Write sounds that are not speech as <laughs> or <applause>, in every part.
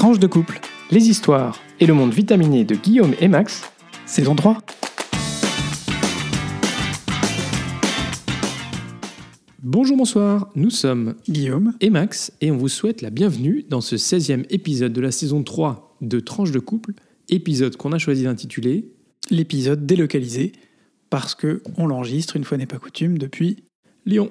Tranche de couple, les histoires et le monde vitaminé de Guillaume et Max, saison 3. Bonjour, bonsoir, nous sommes Guillaume. et Max et on vous souhaite la bienvenue dans ce 16e épisode de la saison 3 de Tranche de couple, épisode qu'on a choisi d'intituler L'épisode délocalisé, parce que on l'enregistre, une fois n'est pas coutume, depuis Lyon.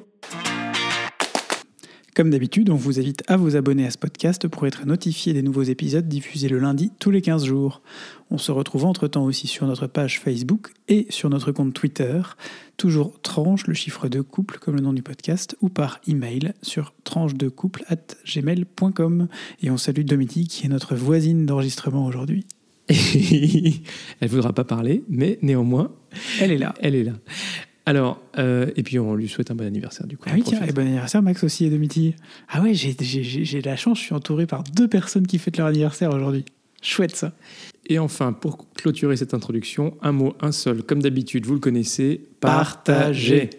Comme d'habitude, on vous invite à vous abonner à ce podcast pour être notifié des nouveaux épisodes diffusés le lundi tous les 15 jours. On se retrouve entre-temps aussi sur notre page Facebook et sur notre compte Twitter, toujours tranche, le chiffre de couple comme le nom du podcast, ou par email sur tranchedecouple at gmail.com. Et on salue Domiti qui est notre voisine d'enregistrement aujourd'hui. <laughs> Elle voudra pas parler, mais néanmoins, Elle est là. elle est là. Alors, euh, et puis on lui souhaite un bon anniversaire du coup. Ah oui, tiens, et bon anniversaire Max aussi et Domiti. Ah ouais, j'ai de la chance, je suis entouré par deux personnes qui fêtent leur anniversaire aujourd'hui. Chouette ça. Et enfin, pour clôturer cette introduction, un mot, un seul, comme d'habitude, vous le connaissez, Partagez. partagez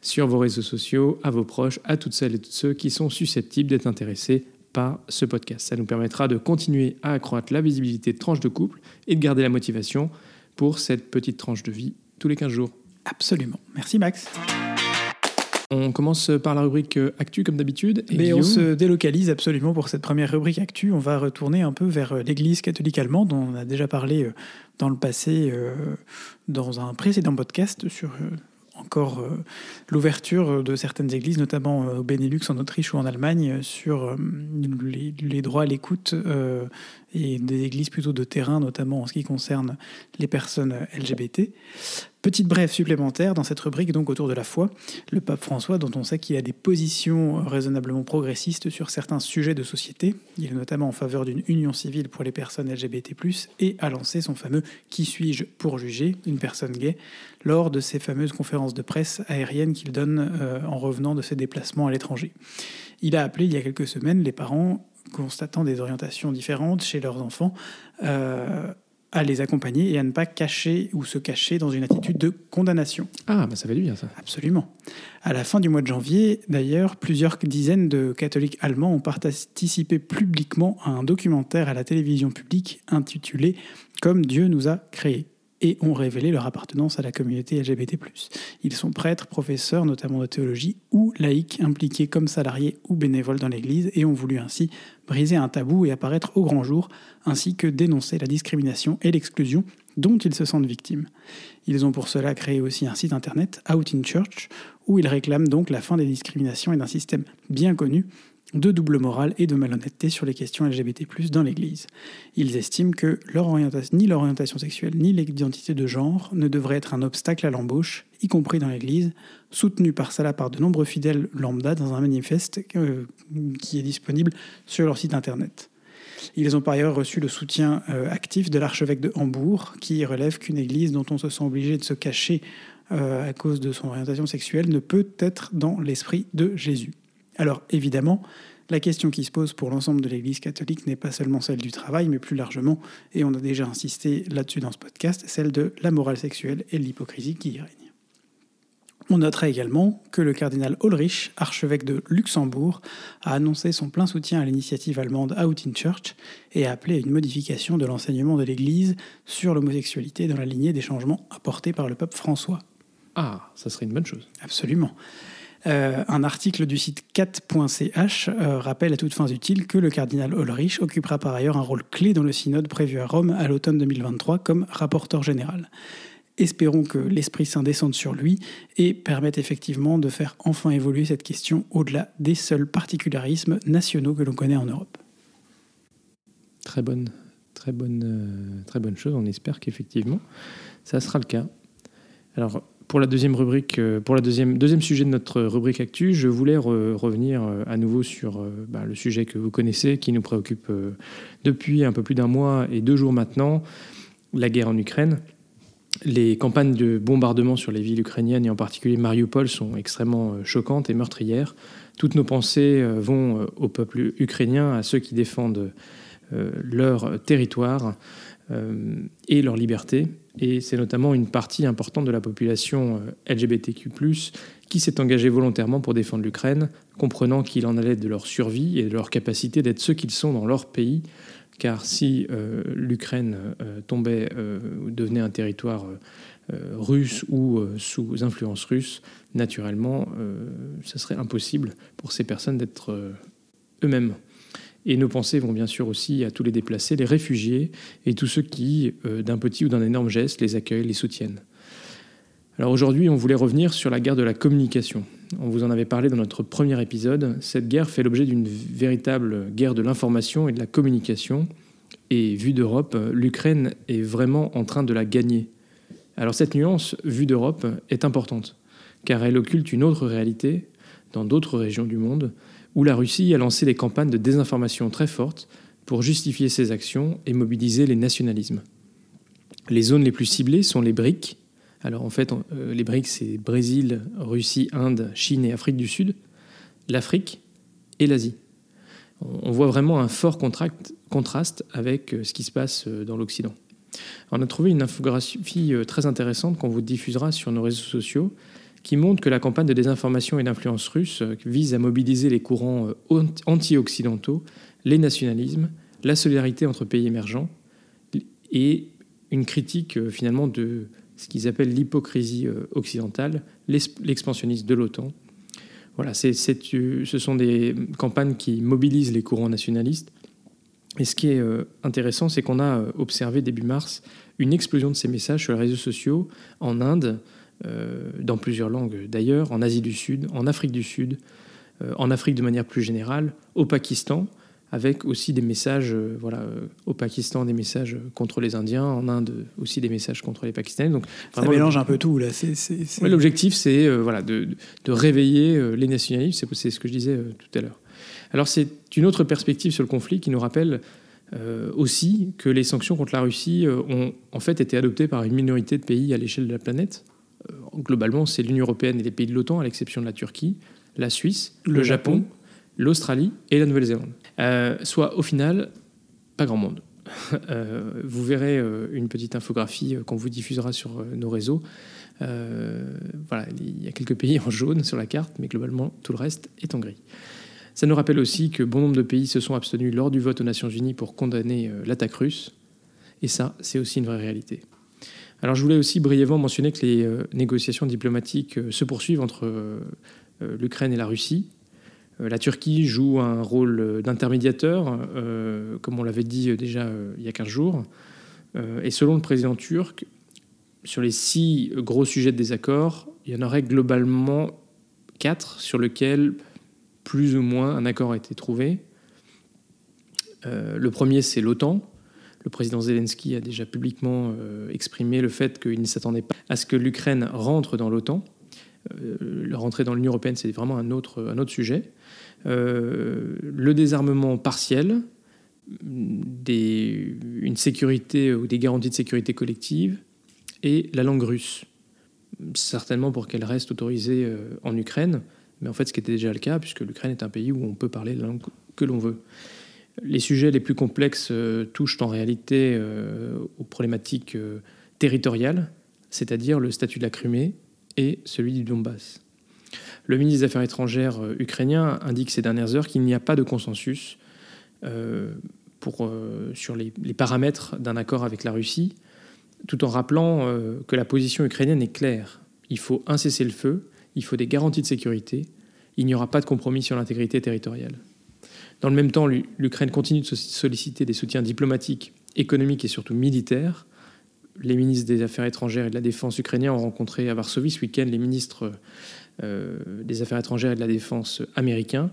sur vos réseaux sociaux, à vos proches, à toutes celles et tous ceux qui sont susceptibles d'être intéressés par ce podcast. Ça nous permettra de continuer à accroître la visibilité de tranche de couple et de garder la motivation pour cette petite tranche de vie tous les 15 jours. Absolument. Merci Max. On commence par la rubrique euh, Actu comme d'habitude. et Mais on se délocalise absolument pour cette première rubrique actu. On va retourner un peu vers euh, l'Église catholique allemande, dont on a déjà parlé euh, dans le passé, dans un précédent podcast sur encore l'ouverture de certaines églises, notamment au Benelux, en Autriche ou en Allemagne, sur les, les droits à l'écoute et des églises plutôt de terrain, notamment en ce qui concerne les personnes LGBT. Petite brève supplémentaire dans cette rubrique donc autour de la foi le pape François, dont on sait qu'il a des positions raisonnablement progressistes sur certains sujets de société. Il est notamment en faveur d'une union civile pour les personnes LGBT, et a lancé son fameux Qui suis-je pour juger? une personne gay lors de ces fameuses conférences de presse aériennes qu'il donne euh, en revenant de ses déplacements à l'étranger. Il a appelé il y a quelques semaines les parents constatant des orientations différentes chez leurs enfants. euh, à les accompagner et à ne pas cacher ou se cacher dans une attitude de condamnation. Ah, bah ça fait du bien ça. Absolument. À la fin du mois de janvier, d'ailleurs, plusieurs dizaines de catholiques allemands ont participé publiquement à un documentaire à la télévision publique intitulé Comme Dieu nous a créés et ont révélé leur appartenance à la communauté LGBT+. Ils sont prêtres, professeurs, notamment de théologie, ou laïcs impliqués comme salariés ou bénévoles dans l'Église et ont voulu ainsi briser un tabou et apparaître au grand jour, ainsi que dénoncer la discrimination et l'exclusion dont ils se sentent victimes. Ils ont pour cela créé aussi un site internet, Out in Church, où ils réclament donc la fin des discriminations et d'un système bien connu de double morale et de malhonnêteté sur les questions LGBT+, dans l'Église. Ils estiment que leur orientation, ni leur orientation sexuelle ni l'identité de genre ne devraient être un obstacle à l'embauche, y compris dans l'Église, soutenu par cela par de nombreux fidèles lambda dans un manifeste euh, qui est disponible sur leur site internet. Ils ont par ailleurs reçu le soutien euh, actif de l'archevêque de Hambourg, qui relève qu'une église dont on se sent obligé de se cacher euh, à cause de son orientation sexuelle ne peut être dans l'esprit de Jésus. Alors évidemment, la question qui se pose pour l'ensemble de l'Église catholique n'est pas seulement celle du travail, mais plus largement, et on a déjà insisté là-dessus dans ce podcast, celle de la morale sexuelle et de l'hypocrisie qui y règne. On notera également que le cardinal Ulrich, archevêque de Luxembourg, a annoncé son plein soutien à l'initiative allemande Out in Church et a appelé à une modification de l'enseignement de l'Église sur l'homosexualité dans la lignée des changements apportés par le pape François. Ah, ça serait une bonne chose. Absolument. Euh, un article du site 4.ch euh, rappelle à toutes fins utiles que le cardinal Ulrich occupera par ailleurs un rôle clé dans le synode prévu à Rome à l'automne 2023 comme rapporteur général. Espérons que l'Esprit Saint descende sur lui et permette effectivement de faire enfin évoluer cette question au-delà des seuls particularismes nationaux que l'on connaît en Europe. Très bonne, très bonne, euh, très bonne chose. On espère qu'effectivement, ça sera le cas. Alors, pour la deuxième rubrique, euh, pour la deuxième, deuxième sujet de notre rubrique actu, je voulais re- revenir euh, à nouveau sur euh, bah, le sujet que vous connaissez, qui nous préoccupe depuis un peu plus d'un mois et deux jours maintenant, la guerre en Ukraine. Les campagnes de bombardement sur les villes ukrainiennes et en particulier Mariupol sont extrêmement choquantes et meurtrières. Toutes nos pensées vont au peuple ukrainien, à ceux qui défendent leur territoire euh, et leur liberté. Et c'est notamment une partie importante de la population euh, LGBTQ, qui s'est engagée volontairement pour défendre l'Ukraine, comprenant qu'il en allait de leur survie et de leur capacité d'être ceux qu'ils sont dans leur pays, car si l'Ukraine tombait ou devenait un territoire russe ou sous influence russe, naturellement, ce serait impossible pour ces personnes d'être eux-mêmes. Et nos pensées vont bien sûr aussi à tous les déplacés, les réfugiés et tous ceux qui, d'un petit ou d'un énorme geste, les accueillent, les soutiennent. Alors aujourd'hui, on voulait revenir sur la guerre de la communication. On vous en avait parlé dans notre premier épisode. Cette guerre fait l'objet d'une véritable guerre de l'information et de la communication. Et vue d'Europe, l'Ukraine est vraiment en train de la gagner. Alors cette nuance, vue d'Europe, est importante, car elle occulte une autre réalité dans d'autres régions du monde, où la Russie a lancé des campagnes de désinformation très fortes pour justifier ses actions et mobiliser les nationalismes. Les zones les plus ciblées sont les BRICS, alors en fait, euh, les BRICS, c'est Brésil, Russie, Inde, Chine et Afrique du Sud, l'Afrique et l'Asie. On voit vraiment un fort contraste avec euh, ce qui se passe euh, dans l'Occident. On a trouvé une infographie très intéressante qu'on vous diffusera sur nos réseaux sociaux qui montre que la campagne de désinformation et d'influence russe vise à mobiliser les courants anti-occidentaux, les nationalismes, la solidarité entre pays émergents et une critique finalement de ce qu'ils appellent l'hypocrisie euh, occidentale, l'expansionnisme de l'OTAN. Voilà, euh, ce sont des campagnes qui mobilisent les courants nationalistes. Et ce qui est euh, intéressant, c'est qu'on a observé début mars une explosion de ces messages sur les réseaux sociaux en Inde, dans plusieurs langues d'ailleurs, en Asie du Sud, en Afrique du Sud, en Afrique de manière plus générale, au Pakistan, avec aussi des messages, euh, voilà, euh, au Pakistan des messages contre les Indiens, en Inde aussi des messages contre les Pakistanais. Donc ça mélange un peu tout là. L'objectif c'est euh, voilà de, de, réveiller les nationalistes, c'est ce que je disais tout à l'heure. Alors c'est une autre perspective sur le conflit qui nous rappelle aussi que les sanctions contre la Russie ont en fait été adoptées par une minorité de pays à l'échelle de la planète. Globalement, c'est l'Union européenne et les pays de l'OTAN, à l'exception de la Turquie, la Suisse, le, Japon l'Australie et la Nouvelle-Zélande. Euh, soit au final, pas grand monde. <laughs> Euh, vous verrez euh, une petite infographie qu'on vous diffusera sur nos réseaux. voilà, il y a quelques pays en jaune sur la carte, mais globalement, tout le reste est en gris. Ça nous rappelle aussi que bon nombre de pays se sont abstenus lors du vote aux Nations Unies pour condamner l'attaque russe. Et ça, c'est aussi une vraie réalité. Alors je voulais aussi brièvement mentionner que les négociations diplomatiques se poursuivent entre l'Ukraine et la Russie. Euh, la Turquie joue un rôle d'intermédiateur, euh, comme on l'avait dit déjà euh, il y a 15 jours. et selon le président turc, sur les six gros sujets de désaccord, il y en aurait globalement quatre sur lesquels plus ou moins un accord a été trouvé. le premier, c'est l'OTAN. Le président Zelensky a déjà publiquement exprimé le fait qu'il ne s'attendait pas à ce que l'Ukraine rentre dans l'OTAN. Euh, rentrer dans l'Union européenne, c'est vraiment un autre, sujet. Euh, le désarmement partiel, des, une sécurité ou des garanties de sécurité collective, et la langue russe. Certainement pour qu'elle reste autorisée euh, en Ukraine, mais en fait ce qui était déjà le cas, puisque l'Ukraine est un pays où on peut parler la langue que l'on veut. Les sujets les plus complexes touchent en réalité aux problématiques territoriales, c'est-à-dire le statut de la Crimée, et celui du Donbass. Le ministre des Affaires étrangères euh, ukrainien indique ces dernières heures qu'il n'y a pas de consensus euh, euh, sur les, paramètres d'un accord avec la Russie, tout en rappelant que la position ukrainienne est claire. Il faut un cessez-le-feu, il faut des garanties de sécurité, il n'y aura pas de compromis sur l'intégrité territoriale. Dans le même temps, l'Ukraine continue de solliciter des soutiens diplomatiques, économiques et surtout militaires les ministres des Affaires étrangères et de la Défense ukrainiens ont rencontré à Varsovie ce week-end les ministres euh, des Affaires étrangères et de la Défense américains.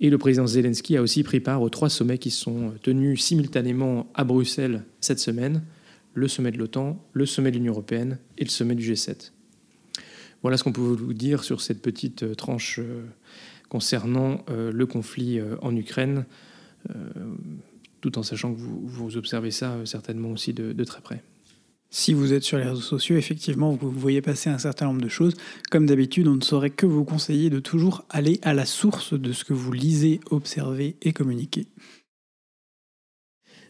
Et le président Zelensky a aussi pris part aux trois sommets qui sont tenus simultanément à Bruxelles cette semaine, le sommet de l'OTAN, le sommet de l'Union européenne et le sommet du G7. Voilà ce qu'on peut vous dire sur cette petite euh, tranche euh, concernant le conflit en Ukraine, tout en sachant que vous, observez ça certainement aussi de très près. Si vous êtes sur les réseaux sociaux, effectivement, vous voyez passer un certain nombre de choses. Comme d'habitude, on ne saurait que vous conseiller de toujours aller à la source de ce que vous lisez, observez et communiquez.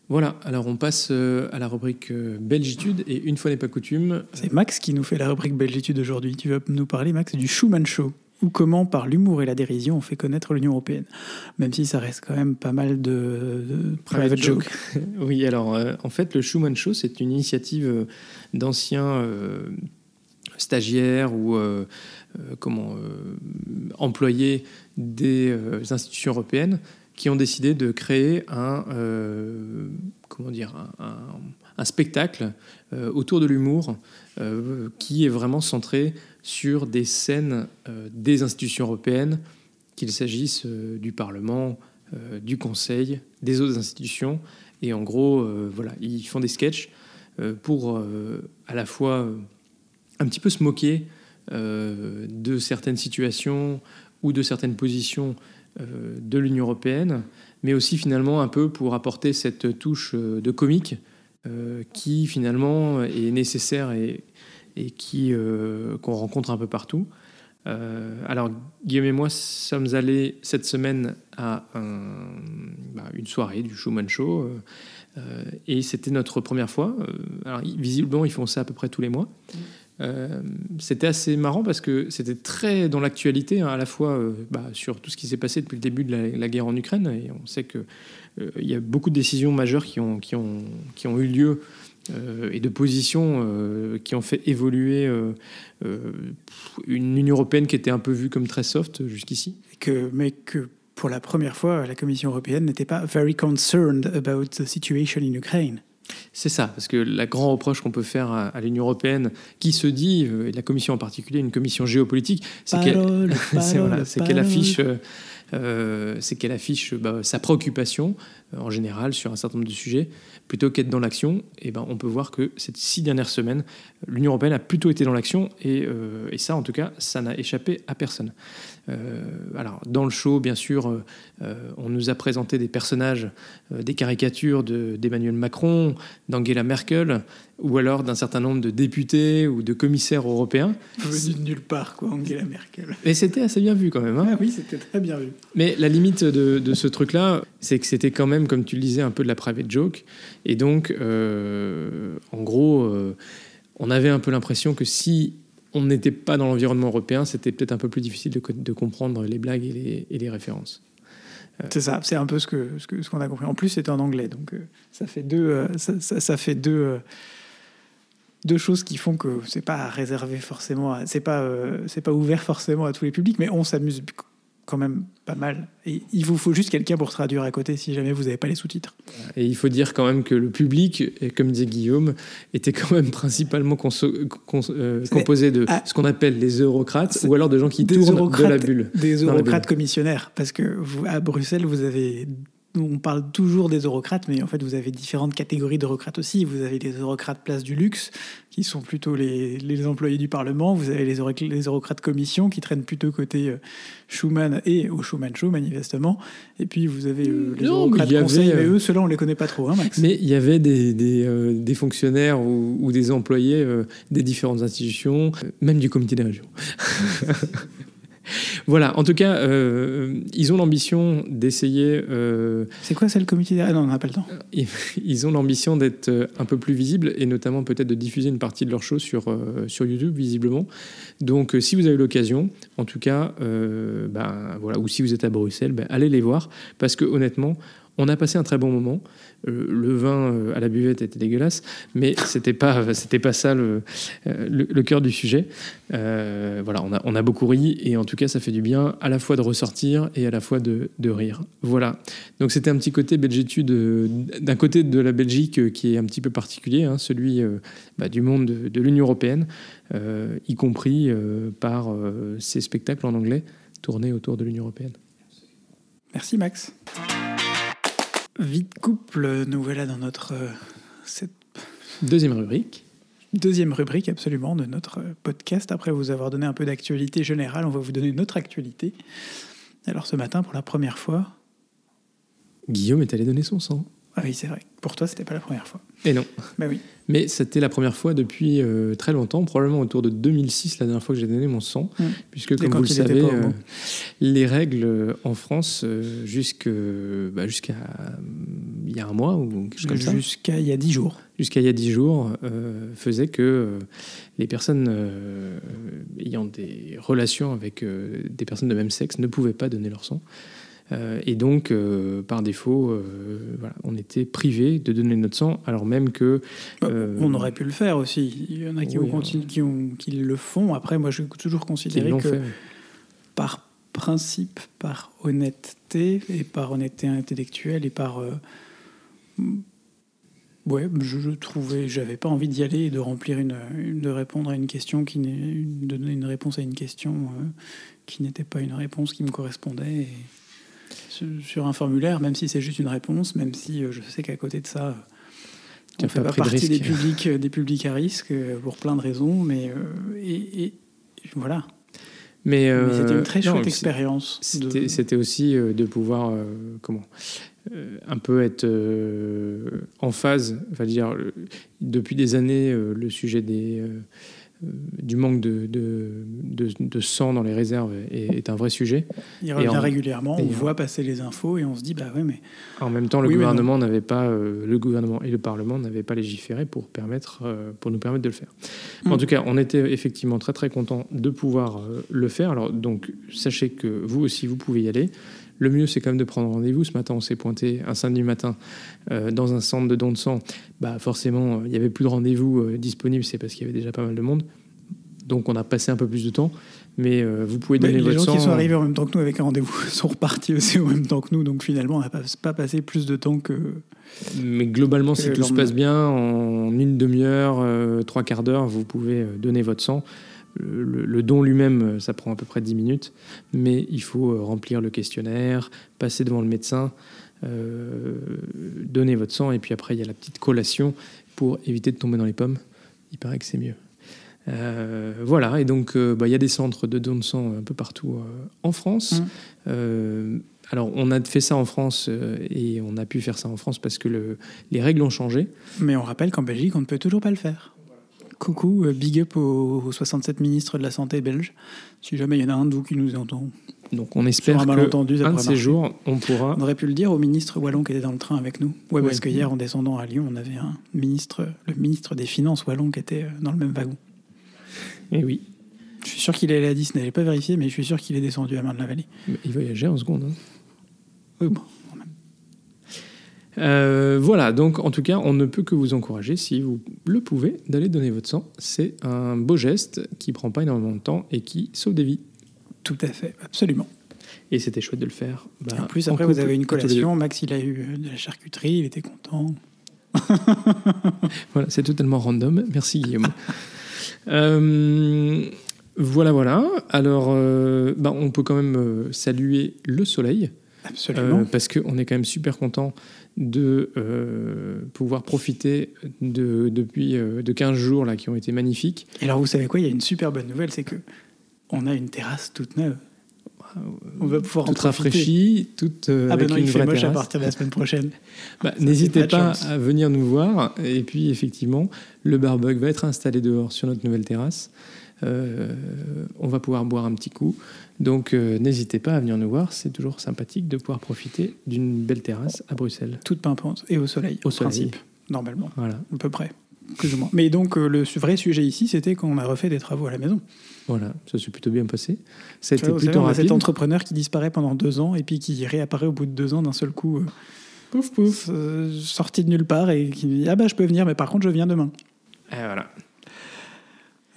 Voilà, alors on passe euh, à la rubrique euh, Belgitude, et une fois n'est pas coutume... C'est Max qui nous fait la rubrique Belgitude aujourd'hui. Tu vas nous parler, Max, du Schumann Show. Ou comment par l'humour et la dérision on fait connaître l'Union européenne. Même si ça reste quand même pas mal de, de private jokes. <laughs> oui, alors euh, en fait, le Schumann Show, c'est une initiative euh, d'anciens euh, stagiaires ou euh, comment employés des institutions européennes qui ont décidé de créer un comment dire un, un- un spectacle euh, autour de l'humour euh, qui est vraiment centré sur des scènes euh, des institutions européennes, qu'il s'agisse du Parlement, du Conseil, des autres institutions. Et en gros, voilà, ils font des sketchs pour à la fois un petit peu se moquer de certaines situations ou de certaines positions de l'Union européenne, mais aussi finalement un peu pour apporter cette touche de comique qui finalement est nécessaire et, qui euh, qu'on rencontre un peu partout. Euh, alors Guillaume et moi sommes allés cette semaine à bah, une soirée du Schumann Show euh, euh, et c'était notre première fois. Euh, alors visiblement ils font ça à peu près tous les mois. Euh, c'était assez marrant parce que c'était très dans l'actualité, hein, à la fois euh, bah, sur tout ce qui s'est passé depuis le début de la, guerre en Ukraine. Et on sait qu'il y a beaucoup de décisions majeures qui ont, qui ont, qui ont eu lieu euh, et de positions euh, qui ont fait évoluer euh, euh, une Union européenne qui était un peu vue comme très soft jusqu'ici. Mais que pour la première fois, la Commission européenne n'était pas very concerned about the situation in Ukraine. C'est ça, parce que la grand reproche qu'on peut faire à, à l'Union européenne, qui se dit, euh, et la Commission en particulier, une commission géopolitique, c'est qu'elle <laughs> voilà, affiche, euh, euh, affiche bah, sa préoccupation euh, en général sur un certain nombre de sujets, plutôt qu'être dans l'action. Et ben, on peut voir que ces six dernières semaines, l'Union européenne a plutôt été dans l'action, et, et ça, en tout cas, ça n'a échappé à personne. Euh, alors, dans le show, bien sûr, euh, euh, on nous a présenté des personnages, des caricatures de- d'Emmanuel Macron, d'Angela Merkel, ou alors d'un certain nombre de députés ou de commissaires européens. Venu de nulle part, quoi, Angela Merkel. Et c'était assez bien vu quand même. hein. Ah oui, c'était très bien vu. Mais la limite de, de ce truc-là, c'est que c'était quand même, comme tu le disais, un peu de la private joke. Et donc, euh, en gros, euh, on avait un peu l'impression que si on n'était pas dans l'environnement européen, c'était peut-être un peu plus difficile de, co- de comprendre les blagues et les, références. C'est ça, c'est un peu ce ce que- ce qu'on a compris. En plus, c'était en anglais, donc euh, ça fait deux, euh, ça, ça- fait deux, euh, deux choses qui font que c'est pas réservé forcément, c'est pas euh, c'est pas ouvert forcément à tous les publics, mais on s'amuse quand même pas mal. Et il vous faut juste quelqu'un pour traduire à côté si jamais vous n'avez pas les sous-titres. Et il faut dire quand même que le public, comme disait Guillaume, était quand même principalement euh, composé de ah. ce qu'on appelle les eurocrates, ou alors de gens qui tournent de la bulle. Des eurocrates commissionnaires, parce que vous, à Bruxelles, vous avez on parle toujours des eurocrates, mais en fait, vous avez différentes catégories d'eurocrates aussi. Vous avez les eurocrates place du luxe, qui sont plutôt les, les employés du Parlement. Vous avez les, euro- les eurocrates commission, qui traînent plutôt côté euh, Schuman et au Schuman Show, manifestement. Et puis, vous avez euh, les Non, mais eurocrates il y avait, conseil, mais euh, eux, ceux-là, on les connaît pas trop, hein, Max Mais il y avait des, des, euh, des fonctionnaires ou, ou des employés euh, des différentes institutions, même du comité des régions. <laughs> <laughs> voilà, en tout cas, euh, ils ont l'ambition d'essayer, euh, C'est quoi, c'est le comité Ah non, on n'a pas le temps. <laughs> ils, ont l'ambition d'être euh, un peu plus visibles et notamment peut-être de diffuser une partie de leur show sur, euh, sur YouTube, visiblement. Donc, si vous avez l'occasion, en tout cas, ben, voilà, ou si vous êtes à Bruxelles, ben, allez les voir parce que honnêtement, on a passé un très bon moment. Euh, le vin euh, à la buvette était dégueulasse, mais c'était pas c'était pas ça le, euh, cœur du sujet. Euh, voilà, on a, on a beaucoup ri et en tout cas ça fait du bien à la fois de ressortir et à la fois de, rire. Voilà. Donc c'était un petit côté belgitude euh, d'un côté de la Belgique euh, qui est un petit peu particulier, hein, celui euh, bah, du monde de, l'Union européenne, euh, y compris euh, par euh, ces spectacles en anglais tournés autour de l'Union européenne. Merci, Max. Vite couple, nous voilà dans notre euh, cette Deuxième rubrique. deuxième rubrique absolument de notre euh, podcast. Après vous avoir donné un peu d'actualité générale, on va vous donner notre actualité. Alors ce matin, pour la première fois, Guillaume est allé donner son sang. Ah oui c'est vrai, pour toi c'était pas la première fois. Et non. Bah oui. Mais c'était la première fois depuis euh, très longtemps, probablement autour de 2006, la dernière fois que j'ai donné mon sang, Mm. puisque comme vous le savez, euh, les règles euh, en France, euh, jusque, bah, jusqu'à il y a un mois ou quelque chose comme ça, Jusqu'à il y a 10 jours. jusqu'à il y a dix jours, faisait que les personnes ayant des relations avec des personnes de même sexe ne pouvaient pas donner leur sang. Euh, et donc, euh, par défaut, euh, voilà, on était privé de donner notre sang, alors même que Bah, On aurait pu le faire aussi. Il y en a qui, oui, ont continu- qui, ont- qui le font. Après, moi, je vais toujours l'ont que fait. par principe, par honnêteté, et par honnêteté intellectuelle, et par... ouais, je, je trouvais... J'avais pas envie d'y aller et de remplir une, une- de répondre à une question qui n'est... de donner une réponse à une question euh, qui n'était pas une réponse qui me correspondait. Et sur- un formulaire, même si c'est juste une réponse, même si euh, je sais qu'à côté de ça... euh, Tu on as fait pas de partie des risque. publics, euh, des publics à risque pour plein de raisons, mais euh, et, et voilà. Mais, Mais c'était une très chouette expérience. C'était aussi de pouvoir, euh, comment, un peu être en phase. Enfin, dire, depuis des années, le sujet des, du manque de, de, de- de sang dans les réserves est, est un vrai sujet. Il revient en- régulièrement, on en- voit passer les infos et on se dit bah ouais mais En même temps, le Oui, gouvernement n'avait pas, euh, le gouvernement et le Parlement n'avaient pas légiféré pour permettre, euh, pour nous permettre de le faire. En Mm. tout cas, on était effectivement très très content de pouvoir euh, le faire. Alors donc, sachez que vous aussi, vous pouvez y aller. Le mieux, c'est quand même de prendre rendez-vous. Ce matin, on s'est pointé un samedi matin euh, dans un centre de don de sang. Bah forcément, euh, il y avait plus de rendez-vous euh, disponibles. C'est parce qu'il y avait déjà pas mal de monde. Donc, on a passé un peu plus de temps. Mais euh, vous pouvez donner les votre gens sang. qui sont arrivés en même temps que nous avec un rendez-vous <laughs> sont repartis aussi en même temps que nous, donc finalement on n'a pas, pas passé plus de temps que Mais globalement, si tout se passe bien, en une demi-heure, trois quarts d'heure, vous pouvez donner votre sang. Le, don lui-même, euh, ça prend à peu près 10 minutes, mais il faut euh, remplir le questionnaire, passer devant le médecin, euh, donner votre sang, et puis après, il y a la petite collation pour éviter de tomber dans les pommes. Il paraît que c'est mieux. Euh, voilà, et donc euh, bah, il y a des centres de don de sang un peu partout en France. Mm. Euh, alors, on a fait ça en France et on a pu faire ça en France parce que le, les règles ont changé. Mais on rappelle qu'en Belgique on ne peut toujours pas le faire. Coucou, euh, big up aux, aux 67 ministres de la santé belges. Si jamais il y en a un de vous qui nous entend, Donc, on espère que un de ces jours, on pourra. on aurait pu le dire au ministre wallon qui était dans le train avec nous. Ouais, Ouais. parce que hier en descendant à Lyon, on avait un ministre, le ministre des Finances wallon qui était euh, dans le même wagon. Eh oui, Je suis sûr qu'il est allé à Disney. Je l'ai pas vérifié, mais je suis sûr qu'il est descendu à Marne-la-Vallée. mais il voyageait en seconde. hein. Oui, bon. Euh, voilà, donc en tout cas, on ne peut que vous encourager, si vous le pouvez, d'aller donner votre sang. C'est un beau geste qui prend pas énormément de temps et qui sauve des vies. Tout à fait, absolument. Et c'était chouette de le faire. Bah, en plus, en après, vous avez une collation. Max, il a eu euh, de la charcuterie, il était content. <laughs> Voilà, c'est totalement random. Merci Guillaume. <laughs> Euh, voilà, voilà. Alors, euh, bah, on peut quand même saluer le soleil. Absolument. Euh, parce qu'on est quand même super content de euh, pouvoir profiter de, depuis euh, de 15 jours là, qui ont été magnifiques. Et alors, vous savez quoi? Il y a une super bonne nouvelle, c'est que on a une terrasse toute neuve. On va pouvoir en Toute profiter. rafraîchie, toute euh, Ah ben avec non, une il fait vraie moche à partir de la semaine prochaine. <laughs> Bah, N'hésitez pas à venir nous voir. Et puis, effectivement, le barbecue va être installé dehors sur notre nouvelle terrasse. Euh, on va pouvoir boire un petit coup. Donc, euh, n'hésitez pas à venir nous voir. C'est toujours sympathique de pouvoir profiter d'une belle terrasse à Bruxelles. Toute pimpante et au soleil, Au soleil. principe, normalement, Voilà. à peu près. Plus ou moins. Mais donc, euh, le vrai sujet ici, c'était qu'on a refait des travaux à la maison. Voilà, ça s'est plutôt bien passé. Ça a été savez, plutôt on a rapide. cet entrepreneur qui disparaît pendant deux ans et puis qui réapparaît au bout de deux ans d'un seul coup. euh, pouf pouf, euh, sorti de nulle part et qui dit Ah bah je peux venir, mais par contre je viens demain. Et voilà.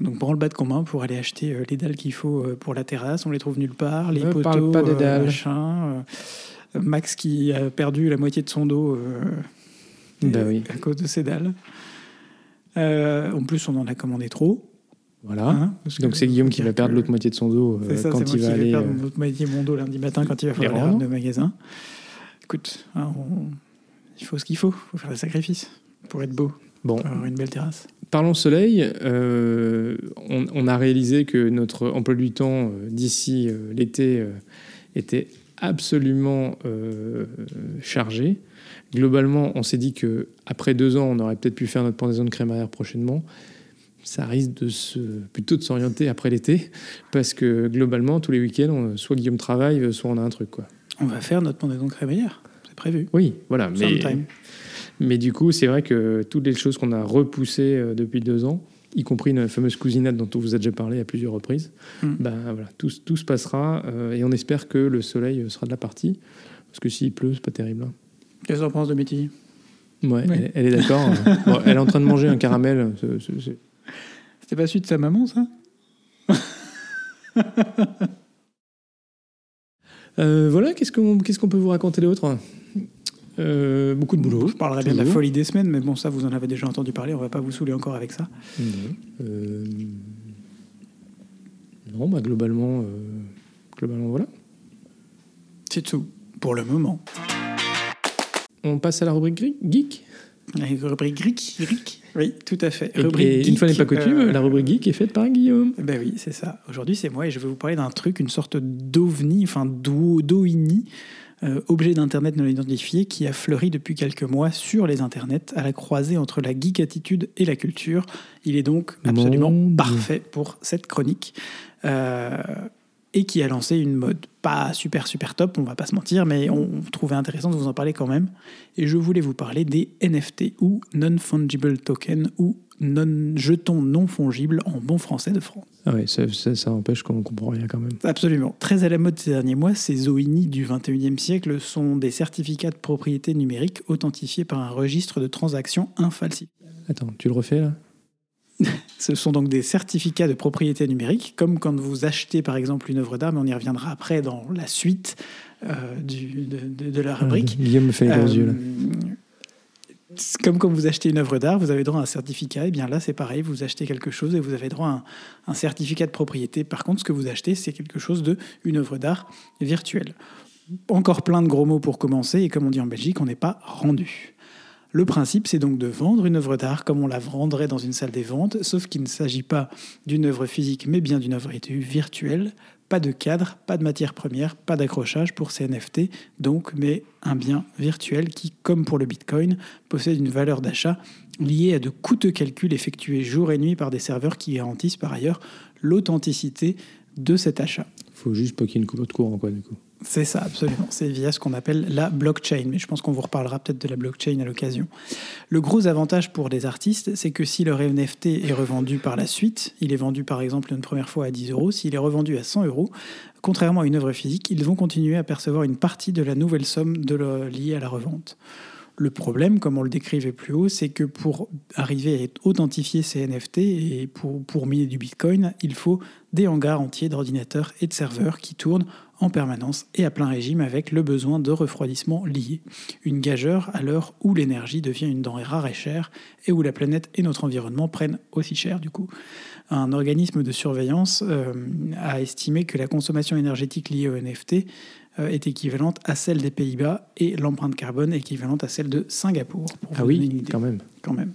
Donc prend le bas de commun pour aller acheter euh, les dalles qu'il faut euh, pour la terrasse, on les trouve nulle part, les Ne poteaux, parle pas des euh, dalles. machin, euh, Max qui a perdu la moitié de son dos euh, Bah oui. à cause de ces dalles. Euh, en plus, on en a commandé trop. Voilà. hein, Donc c'est Guillaume qui va perdre l'autre moitié de son dos euh, ça, quand il va aller. perdre euh, l'autre moitié de mon dos lundi matin quand il va falloir aller de magasin. Écoute, hein, on- il faut ce qu'il faut, il faut faire des sacrifices pour être beau, Bon, pour avoir une belle terrasse. Parlons soleil. euh, on, on a réalisé que notre emploi du temps euh, d'ici euh, l'été était absolument chargé. Globalement, on s'est dit que après deux ans, on aurait peut-être pu faire notre pendaison de crémaillère prochainement. Ça risque de se, plutôt de s'orienter après l'été, parce que globalement, tous les week-ends, soit Guillaume travaille, soit on a un truc. Quoi. On va faire notre pendaison de crémaillère. C'est c'est prévu. Oui, voilà. Mais, Sometime. mais du coup, c'est vrai que toutes les choses qu'on a repoussées euh, depuis deux ans, y compris une fameuse cousinade dont on vous a déjà parlé à plusieurs reprises, Mm. ben voilà, tout, tout se passera euh, et on espère que le soleil sera de la partie. Parce que s'il pleut, c'est pas terrible. hein. Qu'est-ce que t'en penses de Mitty Ouais, Oui. Elle, elle est d'accord. <laughs> bon, elle est en train de manger un caramel. C'était pas celui de sa maman, ça? Euh, voilà, qu'est-ce qu'on qu'est-ce qu'on peut vous raconter d'autre? Euh, Beaucoup de boulot. Je parlerai bien de la folie des semaines, mais bon, ça, vous en avez déjà entendu parler, on va pas vous saouler encore avec ça. Non, Euh, non, bah globalement, euh, globalement voilà. C'est tout, pour le moment. On passe à la rubrique geek? La rubrique geek, geek. Oui, tout à fait. Et, Rubrique et une geek, fois n'est pas coutume, la rubrique geek est faite par Guillaume. Ben oui, c'est ça. Aujourd'hui, c'est moi et je vais vous parler d'un truc, une sorte d'ovni, enfin d'o- d'OINI, euh, objet d'Internet non identifié, qui a fleuri depuis quelques mois sur les Internets, à la croisée entre la geek attitude et la culture. Il est donc absolument parfait pour cette chronique. Euh, et qui a lancé une mode pas super super top, on va pas se mentir, mais on trouvait intéressant de vous en parler quand même. Et je voulais vous parler des NFT ou non-fungible tokens ou non jetons non fongibles en bon français de France. Ah ouais, ça, ça, ça empêche qu'on comprend rien quand même. Absolument. Très à la mode ces derniers mois, ces OINI du 21e siècle sont des certificats de propriété numérique authentifiés par un registre de transactions infalsifiées. Attends, tu le refais là? <laughs> Ce sont donc des certificats de propriété numérique, comme quand vous achetez par exemple une œuvre d'art, mais on y reviendra après dans la suite euh, du- de, de- de la rubrique. Guillaume me fait les gros Euh, yeux là. Comme quand vous achetez une œuvre d'art, vous avez droit à un certificat. Et bien là, c'est pareil, vous achetez quelque chose et vous avez droit à un, un certificat de propriété. Par contre, ce que vous achetez, c'est quelque chose de une œuvre d'art virtuelle. Encore plein de gros mots pour commencer, et comme on dit en Belgique, on n'est pas rendu. Le principe, c'est donc de vendre une œuvre d'art comme on la vendrait dans une salle des ventes, sauf qu'il ne s'agit pas d'une œuvre physique, mais bien d'une œuvre virtuelle. Pas de cadre, pas de matière première, pas d'accrochage pour ces NFT, donc, mais un bien virtuel qui, comme pour le Bitcoin, possède une valeur d'achat liée à de coûteux calculs effectués jour et nuit par des serveurs qui garantissent par ailleurs l'authenticité de cet achat. Faut juste pas qu'il y ait une coupe de courant quoi du coup. C'est ça, absolument. C'est via ce qu'on appelle la blockchain. Mais je pense qu'on vous reparlera peut-être de la blockchain à l'occasion. Le gros avantage pour les artistes, c'est que si leur NFT est revendu par la suite, il est vendu par exemple une première fois à 10 euros, s'il est revendu à 100 euros, contrairement à une œuvre physique, ils vont continuer à percevoir une partie de la nouvelle somme liée à la revente. Le problème, comme on le décrivait plus haut, c'est que pour arriver à authentifier ces NFT et pour, miner du Bitcoin, il faut des hangars entiers d'ordinateurs et de serveurs qui tournent en permanence et à plein régime avec le besoin de refroidissement lié. Une gageure à l'heure où l'énergie devient une denrée rare et chère et où la planète et notre environnement prennent aussi cher du coup. Un organisme de surveillance euh, a estimé que la consommation énergétique liée au NFT est équivalente à celle des Pays-Bas et l'empreinte carbone est équivalente à celle de Singapour. pour Ah vous oui, une idée quand même. quand même.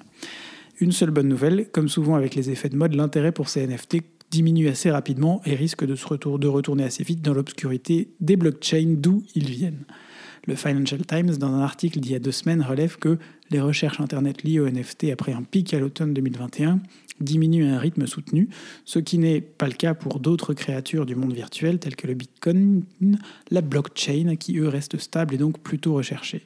Une seule bonne nouvelle, comme souvent avec les effets de mode, l'intérêt pour ces NFT diminue assez rapidement et risque de, se retour- de retourner assez vite dans l'obscurité des blockchains d'où ils viennent. Le Financial Times, dans un article d'il y a deux semaines, relève que les recherches Internet liées aux NFT après un pic à l'automne 2021 diminuent à un rythme soutenu, ce qui n'est pas le cas pour d'autres créatures du monde virtuel telles que le Bitcoin, la blockchain, qui eux restent stables et donc plutôt recherchés.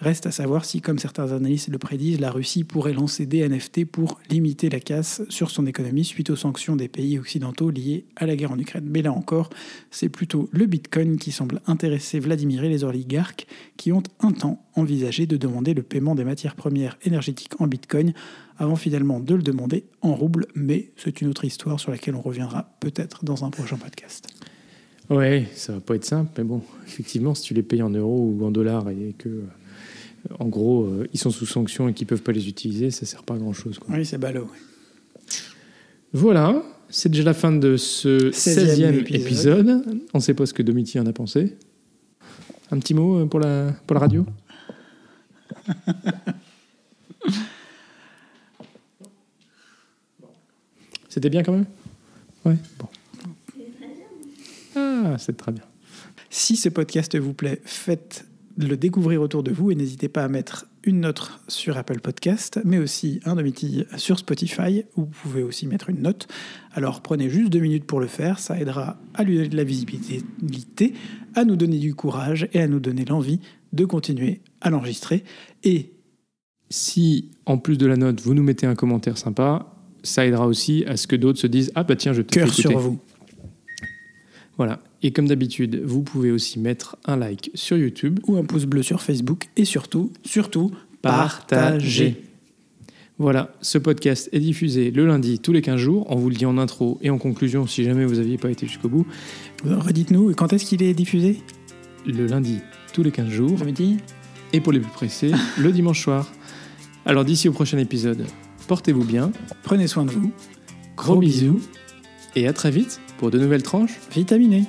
Reste à savoir si, comme certains analystes le prédisent, la Russie pourrait lancer des NFT pour limiter la casse sur son économie suite aux sanctions des pays occidentaux liées à la guerre en Ukraine. Mais là encore, c'est plutôt le Bitcoin qui semble intéresser Vladimir et les oligarques qui ont un temps envisagé de demander le paiement des matières premières énergétiques en Bitcoin avant finalement de le demander en rouble. Mais c'est une autre histoire sur laquelle on reviendra peut-être dans un prochain podcast. Ouais, ça va pas être simple, mais bon, effectivement, si tu les payes en euros ou en dollars et que, en gros, euh, ils sont sous sanction et qu'ils peuvent pas les utiliser, ça sert pas à grand chose. Quoi. Oui, c'est ballot. Voilà, c'est déjà la fin de ce 16e 16e épisode. On sait pas ce que Domiti en a pensé. Un petit mot euh, pour la, pour la radio? <laughs> C'était bien quand même? Ouais, bon. Ah, c'est très bien. Si ce podcast vous plaît, faites le découvrir autour de vous et n'hésitez pas à mettre une note sur Apple Podcast, mais aussi un demi sur Spotify où vous pouvez aussi mettre une note. Alors prenez juste deux minutes pour le faire, ça aidera à lui donner de la visibilité, à nous donner du courage et à nous donner l'envie de continuer à l'enregistrer. Et si en plus de la note, vous nous mettez un commentaire sympa, ça aidera aussi à ce que d'autres se disent Ah bah tiens, je te cœur sur vous. Voilà. Et comme d'habitude, vous pouvez aussi mettre un like sur YouTube. Ou un pouce bleu sur Facebook. Et surtout, surtout, partagez. Voilà, ce podcast est diffusé le lundi tous les 15 jours. On vous le dit en intro et en conclusion si jamais vous n'aviez pas été jusqu'au bout. Redites-nous, quand est-ce qu'il est diffusé? Le lundi tous les 15 jours. Midi Et pour les plus pressés, <laughs> le dimanche soir. Alors d'ici au prochain épisode, portez-vous bien. Prenez soin de vous. Gros bisous. Et à très vite pour de nouvelles tranches vitaminées.